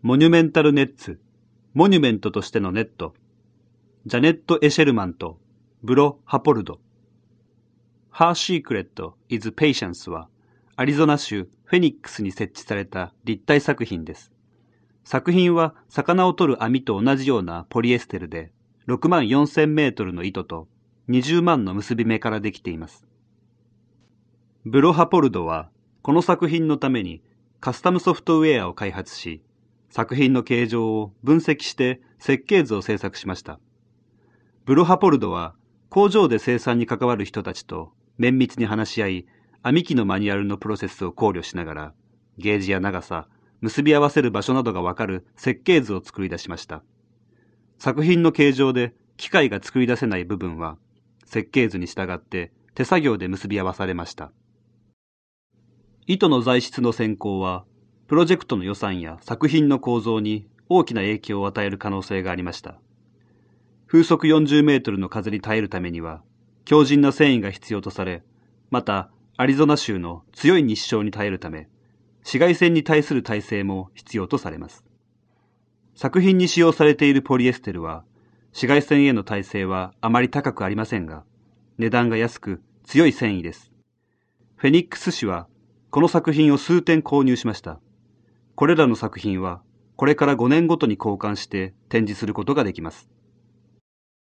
モニュメンタルネッツ、モニュメントとしてのネット、ジャネット・エシェルマンとブロ・ハポルド。Her Secret is Patience は、アリゾナ州フェニックスに設置された立体作品です。作品は魚を取る網と同じようなポリエステルで、6万4000メートルの糸と20万の結び目からできています。ブロハポルドは、この作品のためにカスタムソフトウェアを開発し、作品の形状を分析して設計図を制作しました。ブロハポルドは工場で生産に関わる人たちと綿密に話し合い、編み機のマニュアルのプロセスを考慮しながら、ゲージや長さ、結び合わせる場所などがわかる設計図を作り出しました。作品の形状で機械が作り出せない部分は、設計図に従って手作業で結び合わされました。糸の材質の選考は、プロジェクトの予算や作品の構造に大きな影響を与える可能性がありました。風速40メートルの風に耐えるためには、強靭な繊維が必要とされ、また、アリゾナ州の強い日照に耐えるため、紫外線に対する耐性も必要とされます。作品に使用されているポリエステルは、紫外線への耐性はあまり高くありませんが、値段が安く強い繊維です。フェニックス氏は、この作品を数点購入しました。これらの作品は、これから5年ごとに交換して展示することができます。